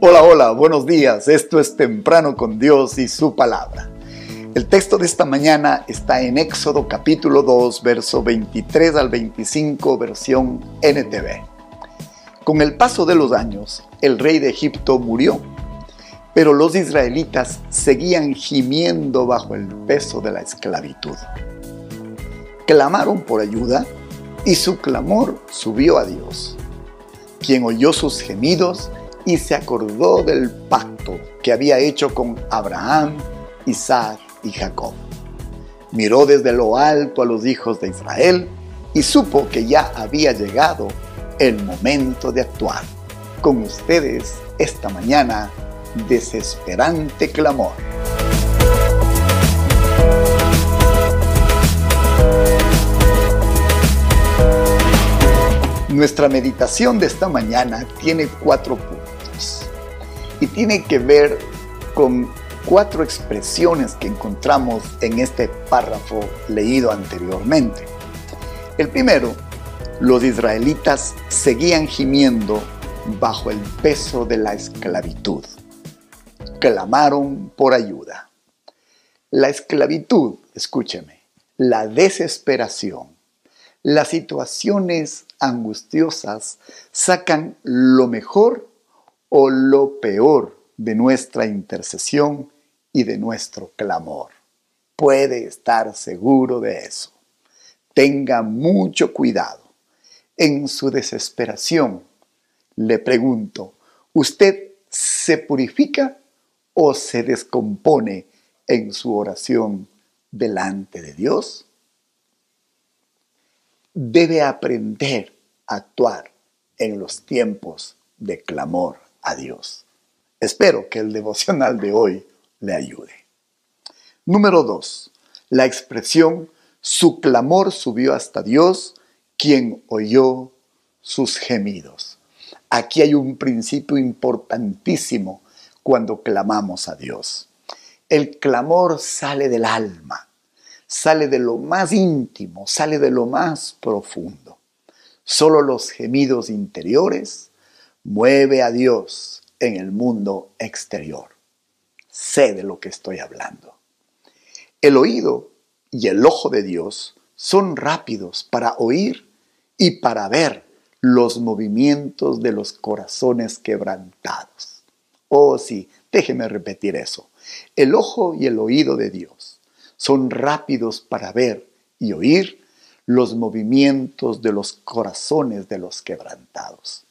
Hola, hola, buenos días. Esto es Temprano con Dios y su palabra. El texto de esta mañana está en Éxodo capítulo 2, verso 23 al 25, versión NTV. Con el paso de los años, el rey de Egipto murió, pero los israelitas seguían gimiendo bajo el peso de la esclavitud. Clamaron por ayuda y su clamor subió a Dios, quien oyó sus gemidos y se acordó del pacto que había hecho con Abraham, Isaac y Jacob. Miró desde lo alto a los hijos de Israel y supo que ya había llegado el momento de actuar. Con ustedes esta mañana, desesperante clamor. Nuestra meditación de esta mañana tiene cuatro puntos y tiene que ver con cuatro expresiones que encontramos en este párrafo leído anteriormente. El primero, los israelitas seguían gimiendo bajo el peso de la esclavitud. Clamaron por ayuda. La esclavitud, escúcheme, la desesperación, las situaciones angustiosas sacan lo mejor o lo peor de nuestra intercesión y de nuestro clamor. Puede estar seguro de eso. Tenga mucho cuidado. En su desesperación, le pregunto, ¿usted se purifica o se descompone en su oración delante de Dios? Debe aprender a actuar en los tiempos de clamor Dios. Espero que el devocional de hoy le ayude. Número 2. La expresión su clamor subió hasta Dios, quien oyó sus gemidos. Aquí hay un principio importantísimo cuando clamamos a Dios. El clamor sale del alma, sale de lo más íntimo, sale de lo más profundo. Solo los gemidos interiores mueve a Dios en el mundo exterior. Sé de lo que estoy hablando. El oído y el ojo de Dios son rápidos para oír y para ver los movimientos de los corazones quebrantados. Oh sí, déjeme repetir eso. El ojo y el oído de Dios son rápidos para ver y oír los movimientos de los corazones de los quebrantados.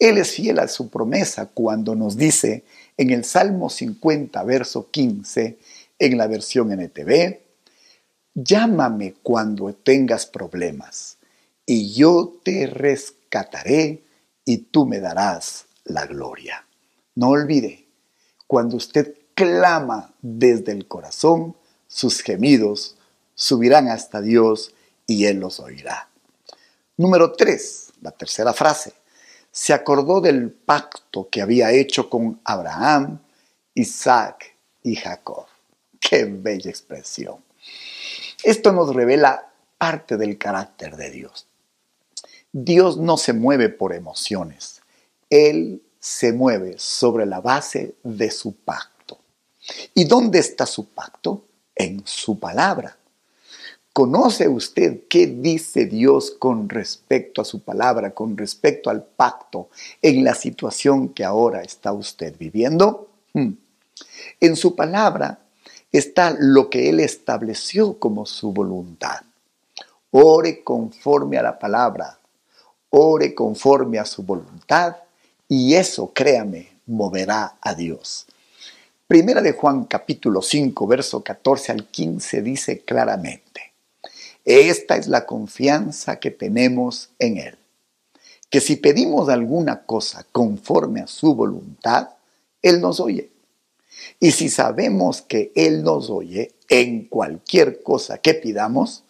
Él es fiel a su promesa cuando nos dice en el Salmo 50, verso 15, en la versión NTV, llámame cuando tengas problemas y yo te rescataré y tú me darás la gloria. No olvide, cuando usted clama desde el corazón, sus gemidos subirán hasta Dios y Él los oirá. Número 3, la tercera frase se acordó del pacto que había hecho con Abraham, Isaac y Jacob. Qué bella expresión. Esto nos revela parte del carácter de Dios. Dios no se mueve por emociones. Él se mueve sobre la base de su pacto. ¿Y dónde está su pacto? En su palabra. ¿Conoce usted qué dice Dios con respecto a su palabra, con respecto al pacto en la situación que ahora está usted viviendo? Hmm. En su palabra está lo que Él estableció como su voluntad. Ore conforme a la palabra, ore conforme a su voluntad y eso, créame, moverá a Dios. Primera de Juan capítulo 5, verso 14 al 15 dice claramente, esta es la confianza que tenemos en Él. Que si pedimos alguna cosa conforme a su voluntad, Él nos oye. Y si sabemos que Él nos oye en cualquier cosa que pidamos,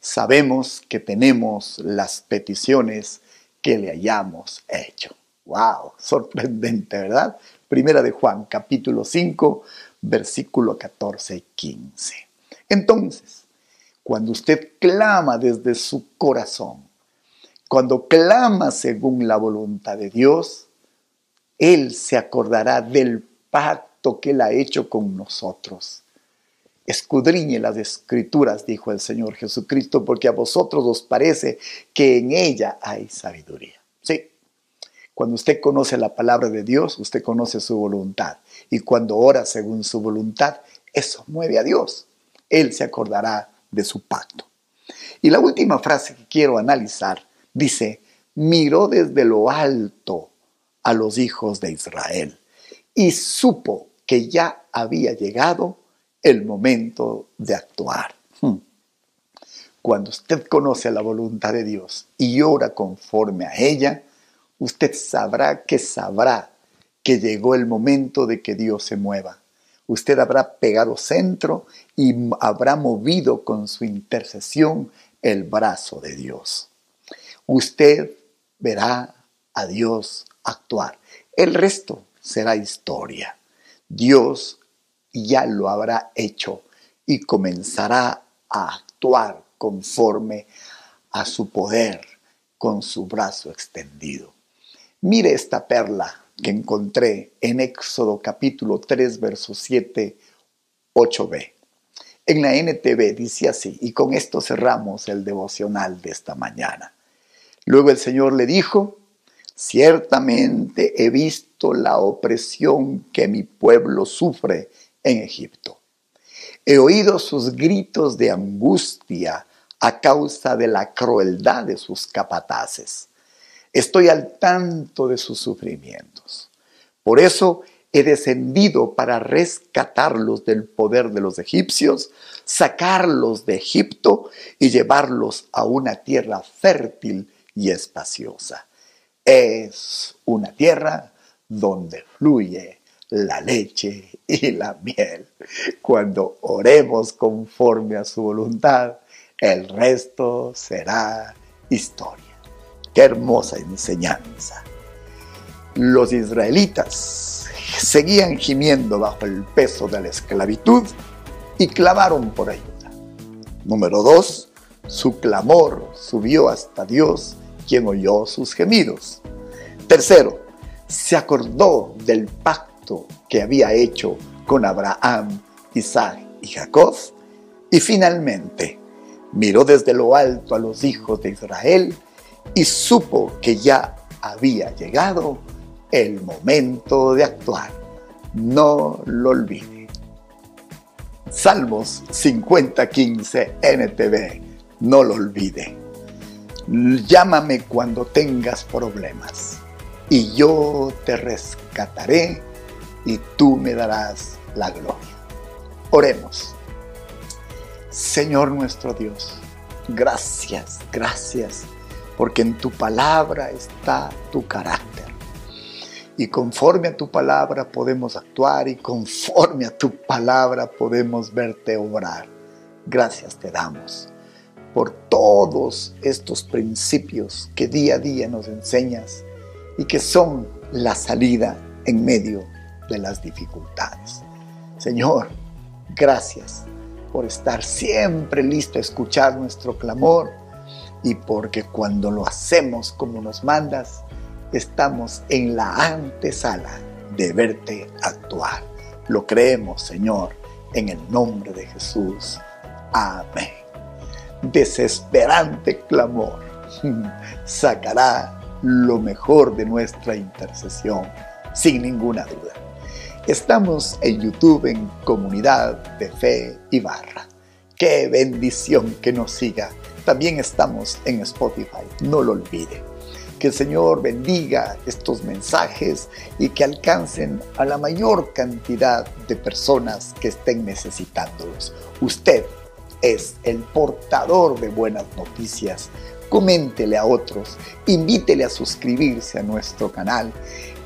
sabemos que tenemos las peticiones que le hayamos hecho. ¡Wow! Sorprendente, ¿verdad? Primera de Juan, capítulo 5, versículo 14 y 15. Entonces, cuando usted clama desde su corazón, cuando clama según la voluntad de Dios, Él se acordará del pacto que Él ha hecho con nosotros. Escudriñe las escrituras, dijo el Señor Jesucristo, porque a vosotros os parece que en ella hay sabiduría. Sí, cuando usted conoce la palabra de Dios, usted conoce su voluntad. Y cuando ora según su voluntad, eso mueve a Dios. Él se acordará de su pacto. Y la última frase que quiero analizar dice, miró desde lo alto a los hijos de Israel y supo que ya había llegado el momento de actuar. Hmm. Cuando usted conoce la voluntad de Dios y ora conforme a ella, usted sabrá que sabrá que llegó el momento de que Dios se mueva. Usted habrá pegado centro y habrá movido con su intercesión el brazo de Dios. Usted verá a Dios actuar. El resto será historia. Dios ya lo habrá hecho y comenzará a actuar conforme a su poder con su brazo extendido. Mire esta perla que encontré en Éxodo capítulo 3, verso 7, 8b. En la NTV dice así, y con esto cerramos el devocional de esta mañana. Luego el Señor le dijo, ciertamente he visto la opresión que mi pueblo sufre en Egipto. He oído sus gritos de angustia a causa de la crueldad de sus capataces. Estoy al tanto de sus sufrimientos. Por eso he descendido para rescatarlos del poder de los egipcios, sacarlos de Egipto y llevarlos a una tierra fértil y espaciosa. Es una tierra donde fluye la leche y la miel. Cuando oremos conforme a su voluntad, el resto será historia. Qué hermosa enseñanza. Los israelitas seguían gimiendo bajo el peso de la esclavitud y clamaron por ayuda. Número dos, su clamor subió hasta Dios, quien oyó sus gemidos. Tercero, se acordó del pacto que había hecho con Abraham, Isaac y Jacob. Y finalmente miró desde lo alto a los hijos de Israel y supo que ya había llegado el momento de actuar. No lo olvide. Salmos 50:15 NTV. No lo olvide. Llámame cuando tengas problemas y yo te rescataré y tú me darás la gloria. Oremos. Señor nuestro Dios, gracias, gracias, porque en tu palabra está tu carácter. Y conforme a tu palabra podemos actuar y conforme a tu palabra podemos verte obrar. Gracias te damos por todos estos principios que día a día nos enseñas y que son la salida en medio de las dificultades. Señor, gracias por estar siempre listo a escuchar nuestro clamor y porque cuando lo hacemos como nos mandas, estamos en la antesala de verte actuar. Lo creemos, Señor, en el nombre de Jesús. Amén. Desesperante clamor sacará lo mejor de nuestra intercesión, sin ninguna duda. Estamos en YouTube en Comunidad de Fe y Barra. Qué bendición que nos siga. También estamos en Spotify, no lo olvide. Que el Señor bendiga estos mensajes y que alcancen a la mayor cantidad de personas que estén necesitándolos. Usted es el portador de buenas noticias. Coméntele a otros, invítele a suscribirse a nuestro canal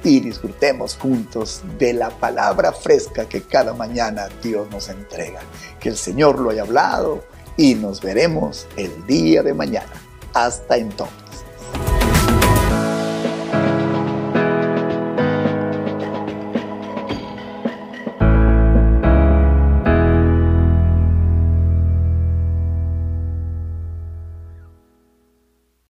y disfrutemos juntos de la palabra fresca que cada mañana Dios nos entrega. Que el Señor lo haya hablado y nos veremos el día de mañana. Hasta entonces.